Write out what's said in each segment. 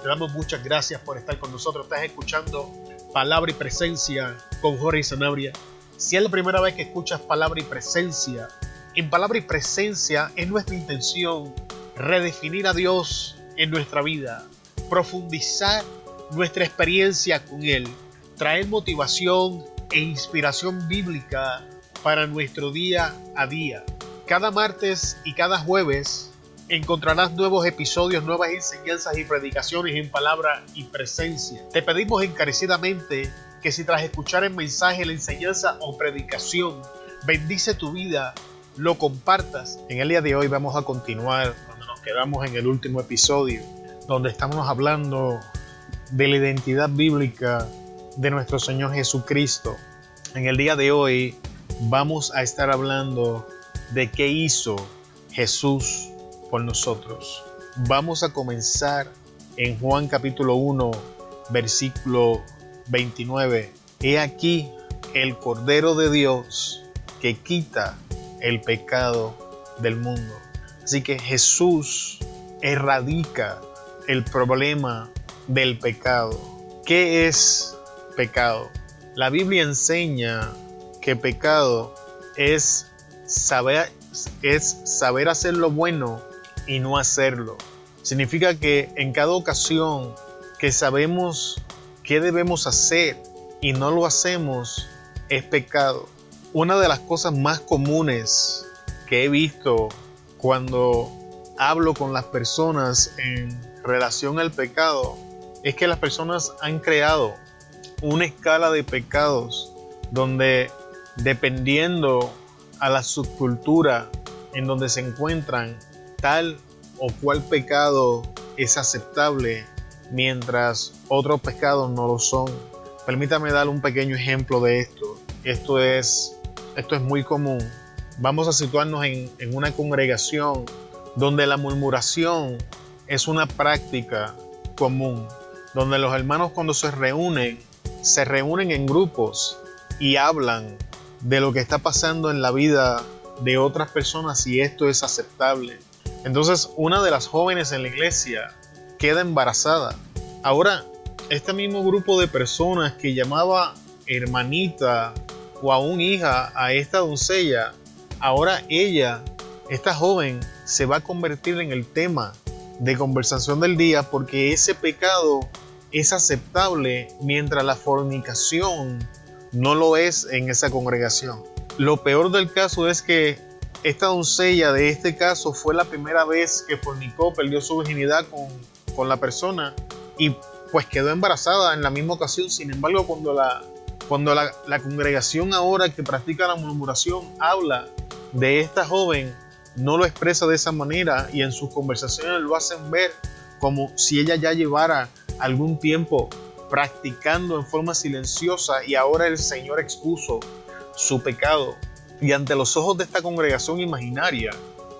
te damos muchas gracias por estar con nosotros. Estás escuchando Palabra y Presencia con Jorge Sanabria. Si es la primera vez que escuchas Palabra y Presencia, en Palabra y Presencia es nuestra intención redefinir a Dios en nuestra vida, profundizar nuestra experiencia con Él, traer motivación e inspiración bíblica para nuestro día a día. Cada martes y cada jueves encontrarás nuevos episodios, nuevas enseñanzas y predicaciones en palabra y presencia. Te pedimos encarecidamente que si tras escuchar el mensaje, la enseñanza o predicación bendice tu vida, lo compartas. En el día de hoy vamos a continuar cuando nos quedamos en el último episodio, donde estamos hablando de la identidad bíblica de nuestro Señor Jesucristo. En el día de hoy vamos a estar hablando de qué hizo Jesús por nosotros. Vamos a comenzar en Juan capítulo 1, versículo 29. He aquí el Cordero de Dios que quita el pecado del mundo. Así que Jesús erradica el problema del pecado. ¿Qué es pecado? La Biblia enseña que pecado es saber, es saber hacer lo bueno y no hacerlo. Significa que en cada ocasión que sabemos qué debemos hacer y no lo hacemos, es pecado. Una de las cosas más comunes que he visto cuando hablo con las personas en relación al pecado es que las personas han creado una escala de pecados donde dependiendo a la subcultura en donde se encuentran, tal o cual pecado es aceptable mientras otros pecados no lo son. Permítame dar un pequeño ejemplo de esto. Esto es, esto es muy común. Vamos a situarnos en, en una congregación donde la murmuración es una práctica común, donde los hermanos cuando se reúnen, se reúnen en grupos y hablan de lo que está pasando en la vida de otras personas y esto es aceptable. Entonces una de las jóvenes en la iglesia queda embarazada. Ahora, este mismo grupo de personas que llamaba hermanita o aún hija a esta doncella, ahora ella, esta joven, se va a convertir en el tema de conversación del día porque ese pecado es aceptable mientras la fornicación no lo es en esa congregación. Lo peor del caso es que esta doncella de este caso fue la primera vez que fornicó, perdió su virginidad con, con la persona y pues quedó embarazada en la misma ocasión. Sin embargo, cuando la, cuando la, la congregación ahora que practica la murmuración habla de esta joven, no lo expresa de esa manera y en sus conversaciones lo hacen ver como si ella ya llevara algún tiempo practicando en forma silenciosa y ahora el Señor expuso su pecado y ante los ojos de esta congregación imaginaria,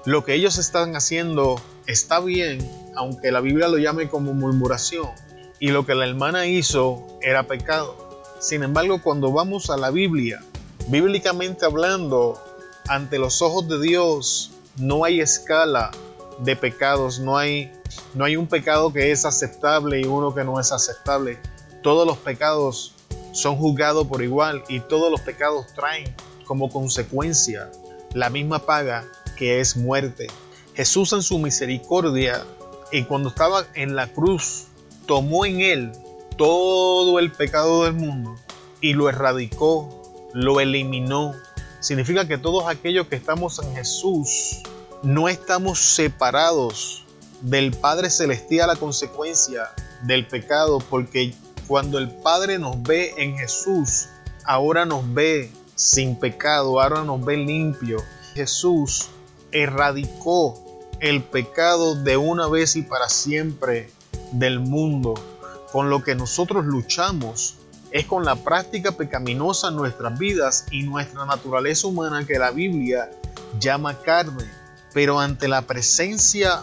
lo que ellos están haciendo está bien, aunque la Biblia lo llame como murmuración, y lo que la hermana hizo era pecado. Sin embargo, cuando vamos a la Biblia, bíblicamente hablando, ante los ojos de Dios, no hay escala de pecados, no hay, no hay un pecado que es aceptable y uno que no es aceptable. Todos los pecados son juzgados por igual y todos los pecados traen como consecuencia la misma paga que es muerte. Jesús en su misericordia y cuando estaba en la cruz tomó en él todo el pecado del mundo y lo erradicó, lo eliminó. Significa que todos aquellos que estamos en Jesús no estamos separados del Padre Celestial a consecuencia del pecado, porque cuando el Padre nos ve en Jesús, ahora nos ve sin pecado, ahora nos ve limpio. Jesús erradicó el pecado de una vez y para siempre del mundo. Con lo que nosotros luchamos es con la práctica pecaminosa en nuestras vidas y nuestra naturaleza humana que la Biblia llama carne. Pero ante la presencia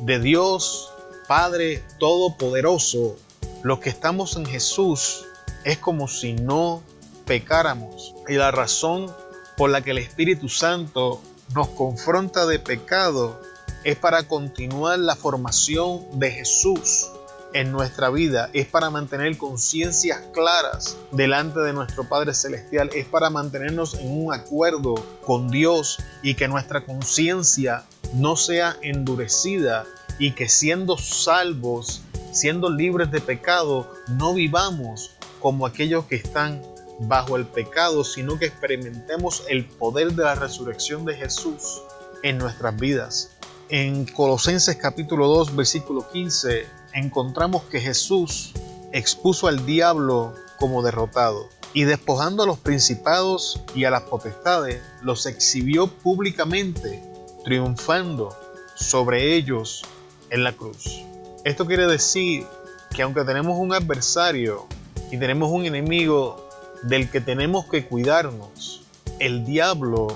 de Dios, Padre Todopoderoso, los que estamos en Jesús es como si no pecáramos. Y la razón por la que el Espíritu Santo nos confronta de pecado es para continuar la formación de Jesús en nuestra vida, es para mantener conciencias claras delante de nuestro Padre Celestial, es para mantenernos en un acuerdo con Dios y que nuestra conciencia no sea endurecida y que siendo salvos, siendo libres de pecado, no vivamos como aquellos que están bajo el pecado, sino que experimentemos el poder de la resurrección de Jesús en nuestras vidas. En Colosenses capítulo 2, versículo 15, encontramos que Jesús expuso al diablo como derrotado y despojando a los principados y a las potestades, los exhibió públicamente, triunfando sobre ellos en la cruz. Esto quiere decir que aunque tenemos un adversario y tenemos un enemigo del que tenemos que cuidarnos, el diablo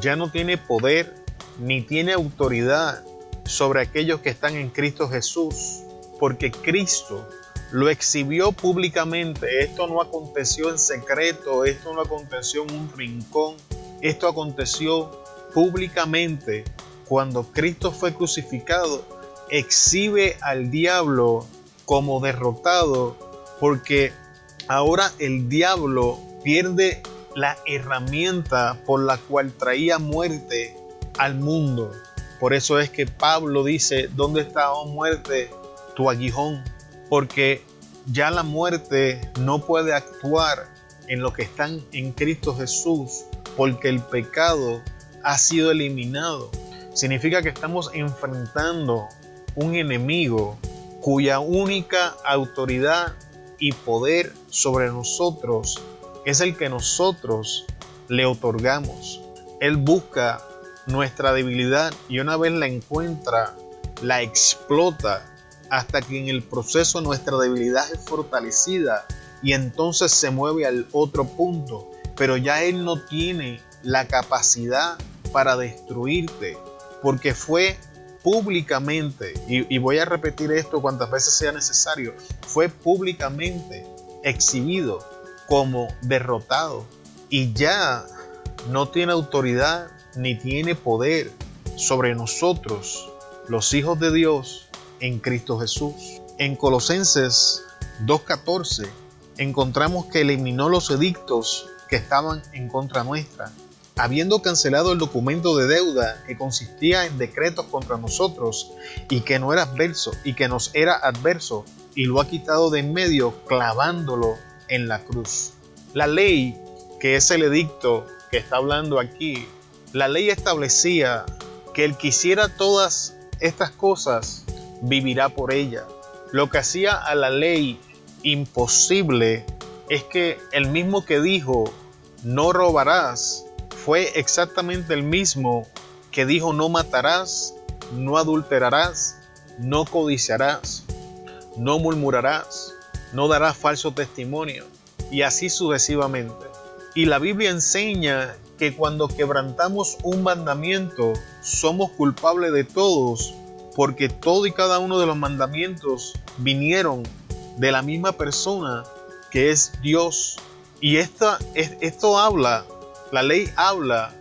ya no tiene poder ni tiene autoridad sobre aquellos que están en Cristo Jesús, porque Cristo lo exhibió públicamente. Esto no aconteció en secreto, esto no aconteció en un rincón, esto aconteció públicamente cuando Cristo fue crucificado. Exhibe al diablo como derrotado porque ahora el diablo pierde la herramienta por la cual traía muerte al mundo. Por eso es que Pablo dice, ¿dónde está, oh muerte, tu aguijón? Porque ya la muerte no puede actuar en lo que están en Cristo Jesús, porque el pecado ha sido eliminado. Significa que estamos enfrentando un enemigo cuya única autoridad y poder sobre nosotros es el que nosotros le otorgamos. Él busca nuestra debilidad y una vez la encuentra, la explota hasta que en el proceso nuestra debilidad es fortalecida y entonces se mueve al otro punto. Pero ya Él no tiene la capacidad para destruirte porque fue públicamente, y, y voy a repetir esto cuantas veces sea necesario, fue públicamente exhibido como derrotado y ya no tiene autoridad ni tiene poder sobre nosotros, los hijos de Dios, en Cristo Jesús. En Colosenses 2.14 encontramos que eliminó los edictos que estaban en contra nuestra, habiendo cancelado el documento de deuda que consistía en decretos contra nosotros y que no era adverso y que nos era adverso, y lo ha quitado de en medio clavándolo en la cruz. La ley, que es el edicto que está hablando aquí, la ley establecía que el que hiciera todas estas cosas vivirá por ella. Lo que hacía a la ley imposible es que el mismo que dijo no robarás fue exactamente el mismo que dijo no matarás, no adulterarás, no codiciarás, no murmurarás, no darás falso testimonio y así sucesivamente. Y la Biblia enseña que cuando quebrantamos un mandamiento somos culpables de todos, porque todo y cada uno de los mandamientos vinieron de la misma persona que es Dios. Y esta, esto habla, la ley habla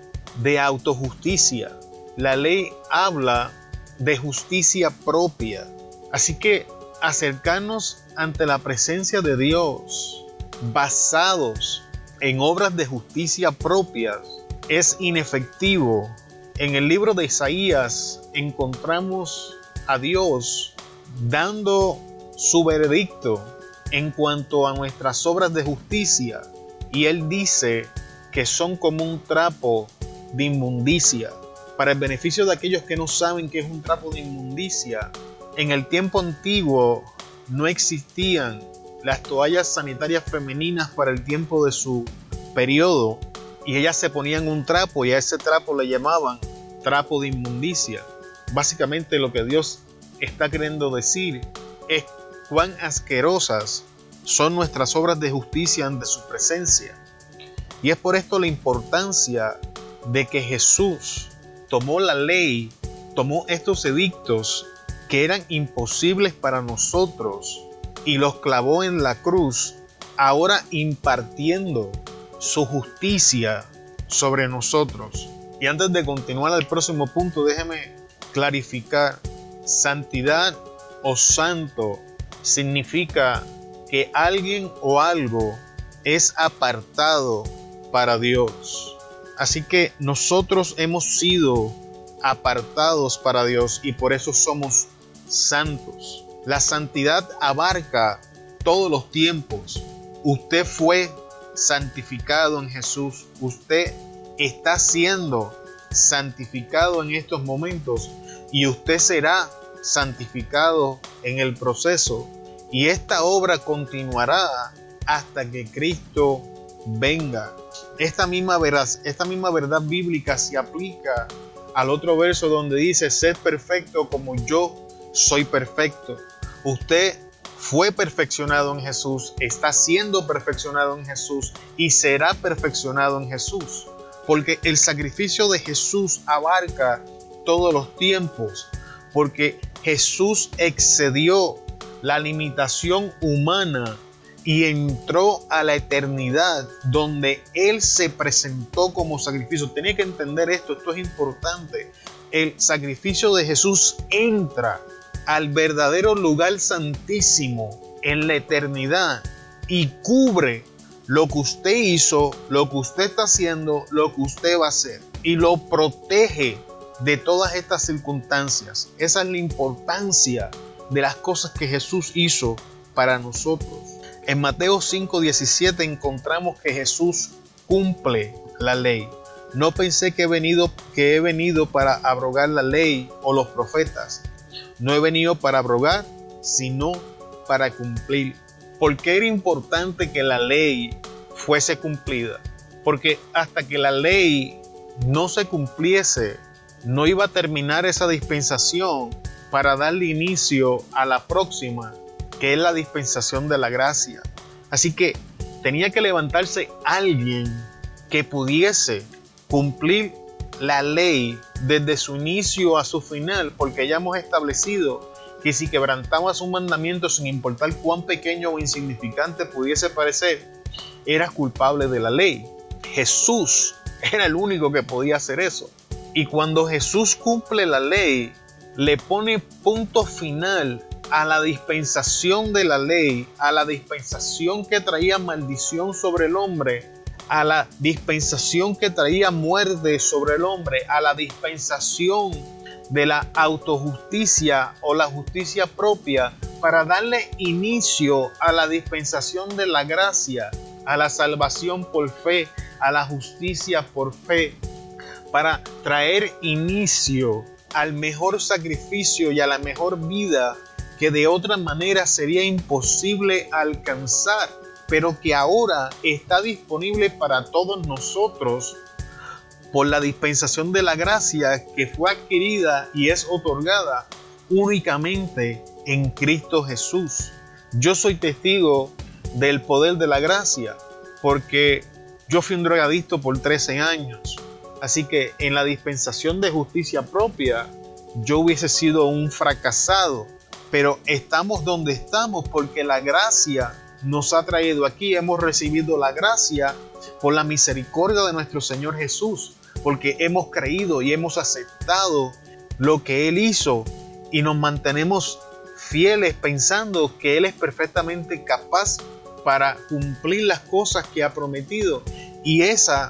de autojusticia, la ley habla de justicia propia. Así que acercarnos ante la presencia de Dios basados en obras de justicia propias es inefectivo. En el libro de Isaías encontramos a Dios dando su veredicto en cuanto a nuestras obras de justicia y él dice que son como un trapo de inmundicia. Para el beneficio de aquellos que no saben qué es un trapo de inmundicia, en el tiempo antiguo no existían las toallas sanitarias femeninas para el tiempo de su periodo y ellas se ponían un trapo y a ese trapo le llamaban trapo de inmundicia. Básicamente lo que Dios está queriendo decir es cuán asquerosas son nuestras obras de justicia ante su presencia. Y es por esto la importancia de que Jesús tomó la ley, tomó estos edictos que eran imposibles para nosotros y los clavó en la cruz, ahora impartiendo su justicia sobre nosotros. Y antes de continuar al próximo punto, déjeme clarificar, santidad o santo significa que alguien o algo es apartado para Dios. Así que nosotros hemos sido apartados para Dios y por eso somos santos. La santidad abarca todos los tiempos. Usted fue santificado en Jesús. Usted está siendo santificado en estos momentos y usted será santificado en el proceso. Y esta obra continuará hasta que Cristo venga. Esta misma, verdad, esta misma verdad bíblica se aplica al otro verso donde dice, sed perfecto como yo soy perfecto. Usted fue perfeccionado en Jesús, está siendo perfeccionado en Jesús y será perfeccionado en Jesús. Porque el sacrificio de Jesús abarca todos los tiempos. Porque Jesús excedió la limitación humana y entró a la eternidad donde Él se presentó como sacrificio. Tenía que entender esto, esto es importante. El sacrificio de Jesús entra al verdadero lugar santísimo en la eternidad y cubre lo que usted hizo, lo que usted está haciendo, lo que usted va a hacer y lo protege de todas estas circunstancias. Esa es la importancia de las cosas que Jesús hizo para nosotros. En Mateo 5:17 encontramos que Jesús cumple la ley. No pensé que he venido que he venido para abrogar la ley o los profetas. No he venido para abrogar, sino para cumplir. ¿Por qué era importante que la ley fuese cumplida? Porque hasta que la ley no se cumpliese, no iba a terminar esa dispensación para darle inicio a la próxima, que es la dispensación de la gracia. Así que tenía que levantarse alguien que pudiese cumplir la ley desde su inicio a su final, porque ya hemos establecido que si quebrantamos un mandamiento sin importar cuán pequeño o insignificante pudiese parecer, era culpable de la ley. Jesús era el único que podía hacer eso. Y cuando Jesús cumple la ley, le pone punto final a la dispensación de la ley, a la dispensación que traía maldición sobre el hombre, a la dispensación que traía muerte sobre el hombre, a la dispensación de la autojusticia o la justicia propia, para darle inicio a la dispensación de la gracia, a la salvación por fe, a la justicia por fe, para traer inicio al mejor sacrificio y a la mejor vida que de otra manera sería imposible alcanzar pero que ahora está disponible para todos nosotros por la dispensación de la gracia que fue adquirida y es otorgada únicamente en Cristo Jesús. Yo soy testigo del poder de la gracia porque yo fui un drogadicto por 13 años. Así que en la dispensación de justicia propia yo hubiese sido un fracasado. Pero estamos donde estamos porque la gracia nos ha traído aquí. Hemos recibido la gracia por la misericordia de nuestro Señor Jesús, porque hemos creído y hemos aceptado lo que Él hizo y nos mantenemos fieles pensando que Él es perfectamente capaz para cumplir las cosas que ha prometido. Y esa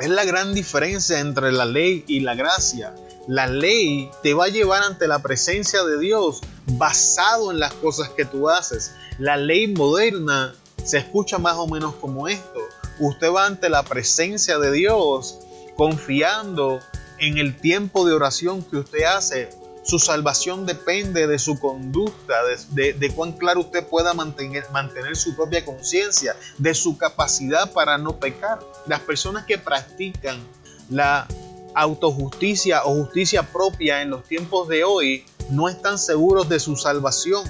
es la gran diferencia entre la ley y la gracia. La ley te va a llevar ante la presencia de Dios basado en las cosas que tú haces. La ley moderna se escucha más o menos como esto. Usted va ante la presencia de Dios confiando en el tiempo de oración que usted hace. Su salvación depende de su conducta, de, cuán claro usted pueda mantener, mantener su propia conciencia, de su capacidad para no pecar. Las personas que practican la autojusticia o justicia propia en los tiempos de hoy no están seguros de su salvación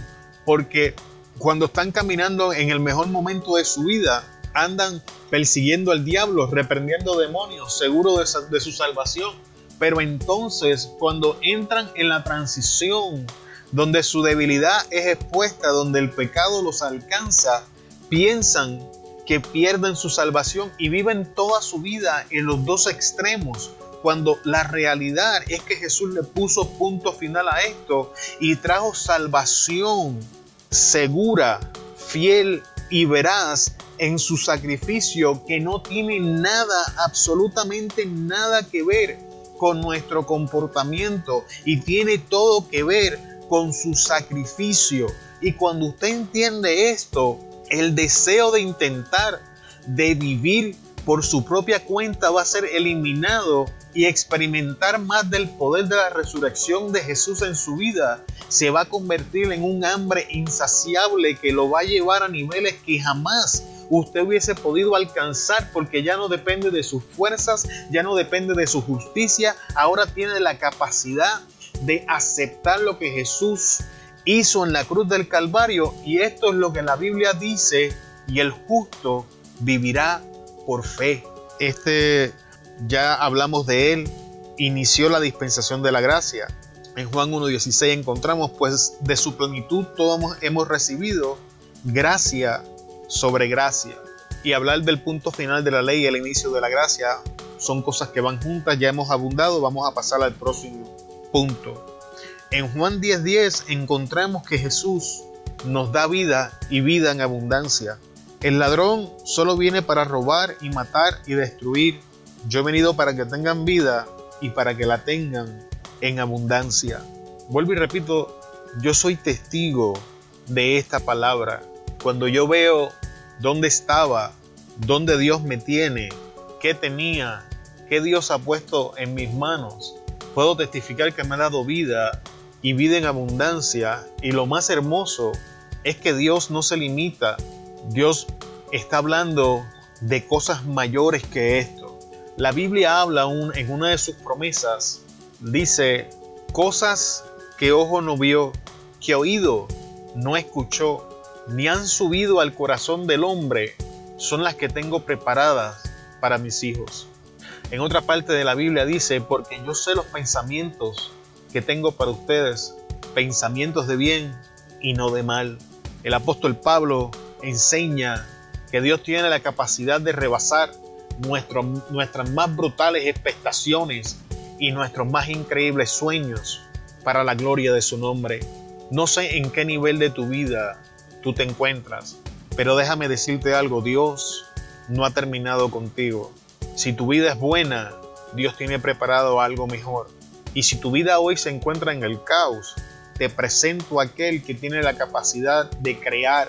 porque cuando están caminando en el mejor momento de su vida, andan persiguiendo al diablo, reprendiendo demonios, seguros de, su salvación. Pero entonces, cuando entran en la transición, donde su debilidad es expuesta, donde el pecado los alcanza, piensan que pierden su salvación y viven toda su vida en los dos extremos, cuando la realidad es que Jesús le puso punto final a esto y trajo salvación segura, fiel y veraz en su sacrificio que no tiene nada, absolutamente nada que ver con nuestro comportamiento y tiene todo que ver con su sacrificio. Y cuando usted entiende esto, el deseo de intentar de vivir por su propia cuenta va a ser eliminado y experimentar más del poder de la resurrección de Jesús en su vida se va a convertir en un hambre insaciable que lo va a llevar a niveles que jamás usted hubiese podido alcanzar porque ya no depende de sus fuerzas, ya no depende de su justicia, ahora tiene la capacidad de aceptar lo que Jesús hizo en la cruz del Calvario y esto es lo que la Biblia dice y el justo vivirá por fe. Este ya hablamos de él, inició la dispensación de la gracia. En Juan 1.16 encontramos, pues de su plenitud todos hemos recibido gracia sobre gracia. Y hablar del punto final de la ley y el inicio de la gracia son cosas que van juntas, ya hemos abundado, vamos a pasar al próximo punto. En Juan 10.10 encontramos que Jesús nos da vida y vida en abundancia. El ladrón solo viene para robar y matar y destruir. Yo he venido para que tengan vida y para que la tengan en abundancia. Vuelvo y repito, yo soy testigo de esta palabra. Cuando yo veo dónde estaba, dónde Dios me tiene, qué tenía, qué Dios ha puesto en mis manos, puedo testificar que me ha dado vida y vida en abundancia. Y lo más hermoso es que Dios no se limita Dios está hablando de cosas mayores que esto. La Biblia habla en una de sus promesas, dice, cosas que ojo no vio, que oído no escuchó, ni han subido al corazón del hombre, son las que tengo preparadas para mis hijos. En otra parte de la Biblia dice, porque yo sé los pensamientos que tengo para ustedes, pensamientos de bien y no de mal. El apóstol Pablo enseña que Dios tiene la capacidad de rebasar nuestras más brutales expectaciones y nuestros más increíbles sueños para la gloria de su nombre. No sé en qué nivel de tu vida tú te encuentras, pero déjame decirte algo, Dios no ha terminado contigo. Si tu vida es buena, Dios tiene preparado algo mejor. Y si tu vida hoy se encuentra en el caos, te presento a aquel que tiene la capacidad de crear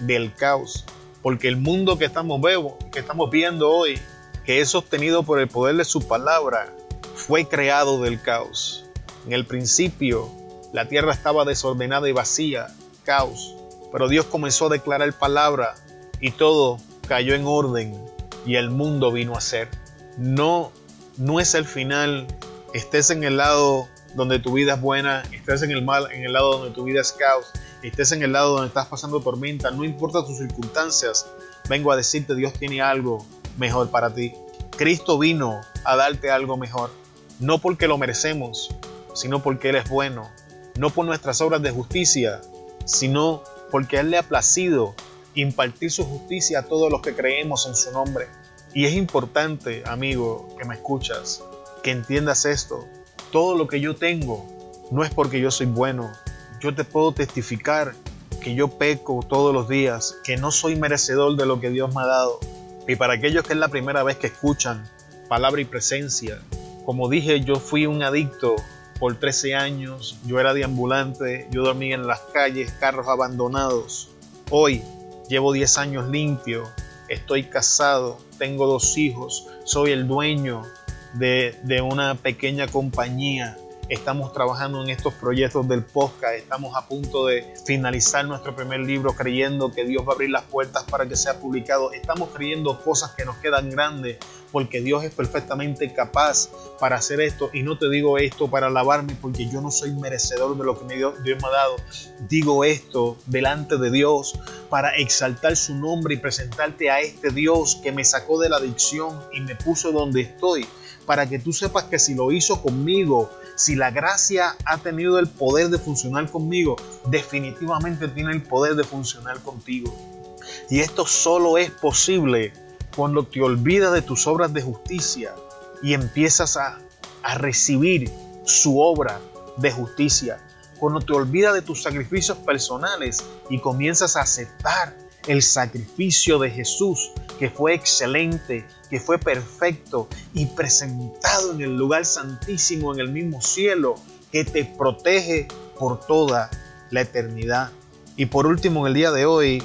del caos. Porque el mundo que estamos, que estamos viendo hoy, que es sostenido por el poder de su palabra, fue creado del caos. En el principio, la tierra estaba desordenada y vacía, caos. Pero Dios comenzó a declarar palabra y todo cayó en orden y el mundo vino a ser. No, no es el final. Estés en el lado donde tu vida es buena, estés en el mal, en el lado donde tu vida es caos, estés en el lado donde estás pasando tormenta, no importa tus circunstancias, vengo a decirte Dios tiene algo mejor para ti. Cristo vino a darte algo mejor, no porque lo merecemos, sino porque Él es bueno, no por nuestras obras de justicia, sino porque Él le ha placido impartir su justicia a todos los que creemos en su nombre. Y es importante, amigo, que me escuchas, que entiendas esto. Todo lo que yo tengo no es porque yo soy bueno, yo te puedo testificar que yo peco todos los días, que no soy merecedor de lo que Dios me ha dado. Y para aquellos que es la primera vez que escuchan palabra y presencia, como dije, yo fui un adicto por 13 años, yo era deambulante, yo dormía en las calles, carros abandonados. Hoy llevo 10 años limpio, estoy casado, tengo dos hijos, soy el dueño de, de una pequeña compañía Estamos trabajando en estos proyectos del podcast. Estamos a punto de finalizar nuestro primer libro creyendo que Dios va a abrir las puertas para que sea publicado. Estamos creyendo cosas que nos quedan grandes porque Dios es perfectamente capaz para hacer esto. Y no te digo esto para alabarme porque yo no soy merecedor de lo que Dios me ha dado. Digo esto delante de Dios para exaltar su nombre y presentarte a este Dios que me sacó de la adicción y me puso donde estoy. Para que tú sepas que si lo hizo conmigo, si la gracia ha tenido el poder de funcionar conmigo, definitivamente tiene el poder de funcionar contigo. Y esto solo es posible cuando te olvidas de tus obras de justicia y empiezas a, a recibir su obra de justicia. cuando te olvidas de tus sacrificios personales y comienzas a aceptar el sacrificio de Jesús, que fue excelente, que fue perfecto y presentado en el lugar santísimo, en el mismo cielo, que te protege por toda la eternidad. Y por último, en el día de hoy,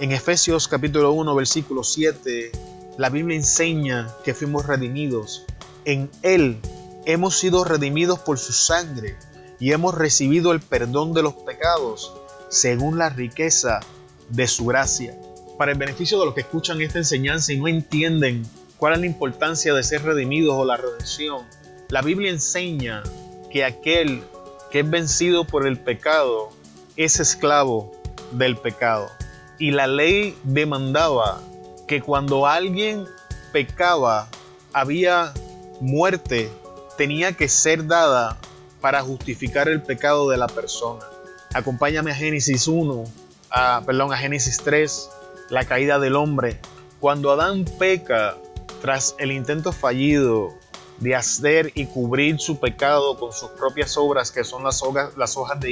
en Efesios capítulo 1, versículo 7, la Biblia enseña que fuimos redimidos. En Él hemos sido redimidos por su sangre y hemos recibido el perdón de los pecados según la riqueza de su gracia. Para el beneficio de los que escuchan esta enseñanza y no entienden cuál es la importancia de ser redimidos o la redención, la Biblia enseña que aquel que es vencido por el pecado es esclavo del pecado. Y la ley demandaba que cuando alguien pecaba había muerte, tenía que ser dada para justificar el pecado de la persona. Acompáñame a Génesis 1, a, perdón, Génesis 3, la caída del hombre. Cuando Adán peca tras el intento fallido de hacer y cubrir su pecado con sus propias obras, que son las hojas, las hojas de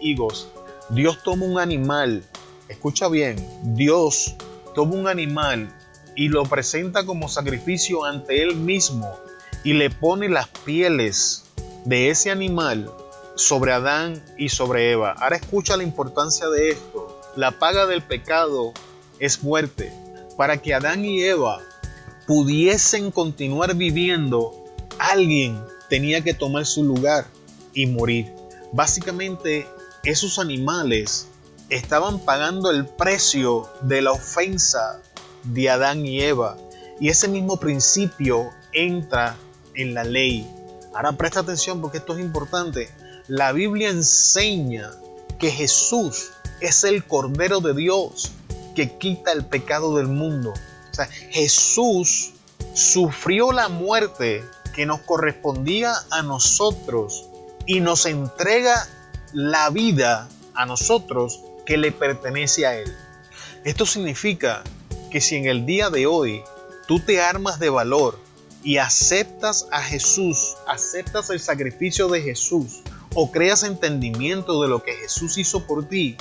higos, Dios toma un animal, escucha bien, Dios toma un animal y lo presenta como sacrificio ante él mismo y le pone las pieles de ese animal sobre Adán y sobre Eva. Ahora escucha la importancia de esto. La paga del pecado es muerte. Para que Adán y Eva pudiesen continuar viviendo, alguien tenía que tomar su lugar y morir. Básicamente, esos animales estaban pagando el precio de la ofensa de Adán y Eva. Y ese mismo principio entra en la ley. Ahora presta atención porque esto es importante. La Biblia enseña que Jesús es el Cordero de Dios que quita el pecado del mundo. O sea, Jesús sufrió la muerte que nos correspondía a nosotros y nos entrega la vida a nosotros que le pertenece a Él. Esto significa que si en el día de hoy tú te armas de valor y aceptas a Jesús, aceptas el sacrificio de Jesús o creas entendimiento de lo que Jesús hizo por ti,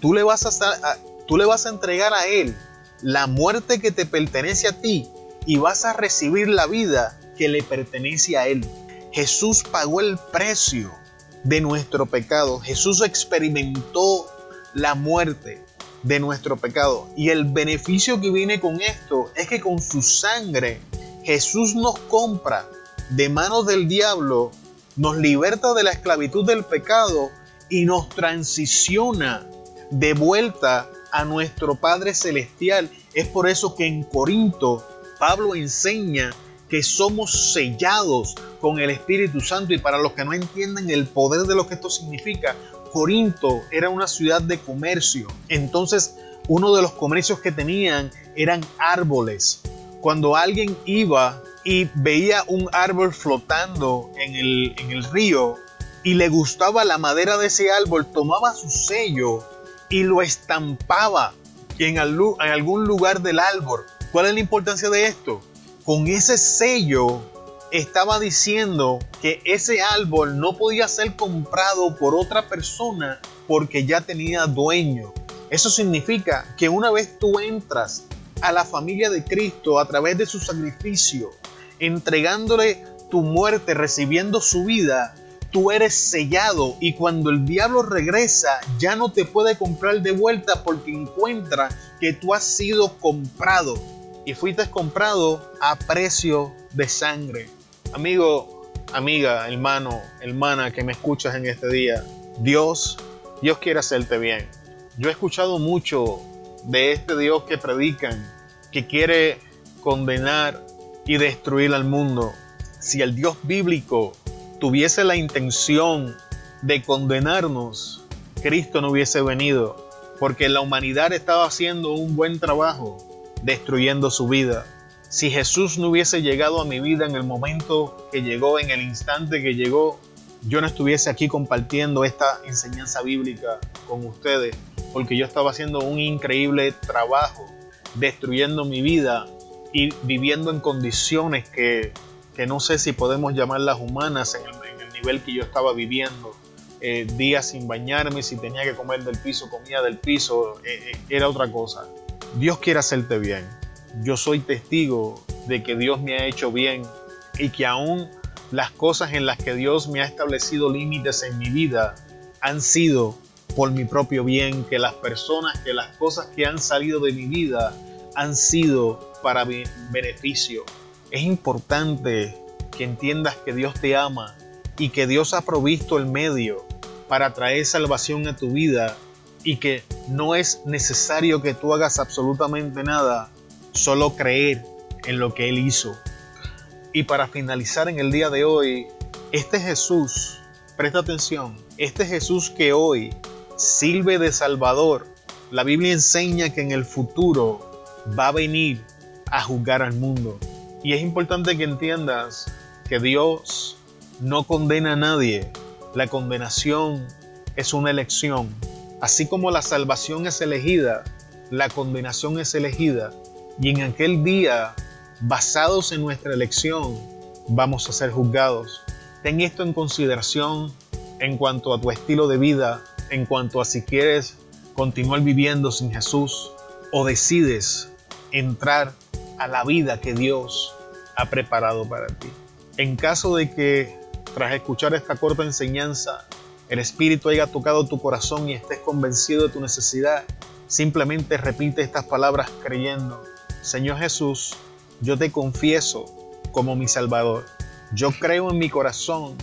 tú le vas a, tú le vas a entregar a Él la muerte que te pertenece a ti y vas a recibir la vida que le pertenece a Él. Jesús pagó el precio de nuestro pecado. Jesús experimentó la muerte de nuestro pecado. Y el beneficio que viene con esto es que con su sangre Jesús nos compra de manos del diablo, nos liberta de la esclavitud del pecado y nos transiciona de vuelta a nuestro Padre Celestial. Es por eso que en Corinto Pablo enseña que somos sellados con el Espíritu Santo y para los que no entienden el poder de lo que esto significa, Corinto era una ciudad de comercio. Entonces, uno de los comercios que tenían eran árboles cuando alguien iba y veía un árbol flotando en el, río y le gustaba la madera de ese árbol, tomaba su sello y lo estampaba en, en algún lugar del árbol. ¿Cuál es la importancia de esto? Con ese sello estaba diciendo que ese árbol no podía ser comprado por otra persona porque ya tenía dueño. Eso significa que una vez tú entras a la familia de Cristo a través de su sacrificio, entregándole tu muerte, recibiendo su vida, tú eres sellado y cuando el diablo regresa ya no te puede comprar de vuelta porque encuentra que tú has sido comprado y fuiste comprado a precio de sangre. Amigo, amiga, hermano, hermana que me escuchas en este día, Dios, Dios quiere hacerte bien. Yo he escuchado mucho de este Dios que predican, que quiere condenar y destruir al mundo. Si el Dios bíblico tuviese la intención de condenarnos, Cristo no hubiese venido, porque la humanidad estaba haciendo un buen trabajo destruyendo su vida. Si Jesús no hubiese llegado a mi vida en el momento que llegó, en el instante que llegó, yo no estuviese aquí compartiendo esta enseñanza bíblica con ustedes, porque yo estaba haciendo un increíble trabajo, destruyendo mi vida y viviendo en condiciones que, no sé si podemos llamarlas humanas en el, en el nivel que yo estaba viviendo. eh, días sin bañarme, si tenía que comer del piso, comía del piso, eh, eh, era otra cosa. Dios quiere hacerte bien. Yo soy testigo de que Dios me ha hecho bien y que aún las cosas en las que Dios me ha establecido límites en mi vida han sido por mi propio bien, que las personas, que las cosas que han salido de mi vida han sido para mi beneficio. Es importante que entiendas que Dios te ama y que Dios ha provisto el medio para traer salvación a tu vida y que no es necesario que tú hagas absolutamente nada, solo creer en lo que Él hizo. Y para finalizar en el día de hoy, este Jesús, presta atención, este Jesús que hoy sirve de Salvador, la Biblia enseña que en el futuro va a venir a juzgar al mundo. Y es importante que entiendas que Dios no condena a nadie. La condenación es una elección. Así como la salvación es elegida, la condenación es elegida. Y en aquel día, basados en nuestra elección, vamos a ser juzgados. Ten esto en consideración en cuanto a tu estilo de vida, en cuanto a si quieres continuar viviendo sin Jesús o decides entrar a la vida que Dios ha preparado para ti. En caso de que tras escuchar esta corta enseñanza el Espíritu haya tocado tu corazón y estés convencido de tu necesidad, simplemente repite estas palabras creyendo, Señor Jesús, yo te confieso como mi Salvador. Yo creo en mi corazón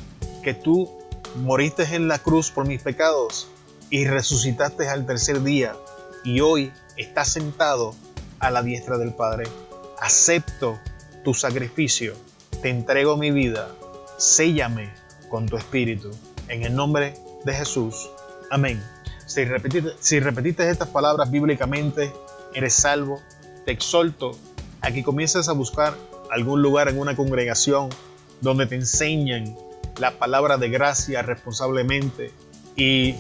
que tú moriste en la cruz por mis pecados y resucitaste al tercer día y hoy estás sentado a la diestra del Padre. Acepto tu sacrificio, te entrego mi vida, séllame con tu espíritu. En el nombre de Jesús. Amén. Si repetiste, estas palabras bíblicamente, eres salvo. Te exhorto a que comiences a buscar algún lugar en una congregación donde te enseñen la palabra de gracia responsablemente y,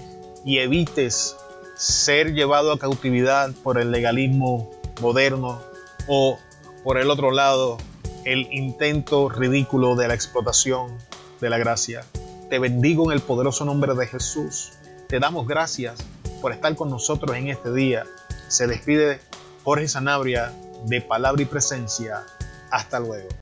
y evites ser llevado a cautividad por el legalismo moderno o por el otro lado el intento ridículo de la explotación de la gracia. Te bendigo en el poderoso nombre de Jesús. Te damos gracias por estar con nosotros en este día. Se despide Jorge Sanabria de Palabra y Presencia. Hasta luego.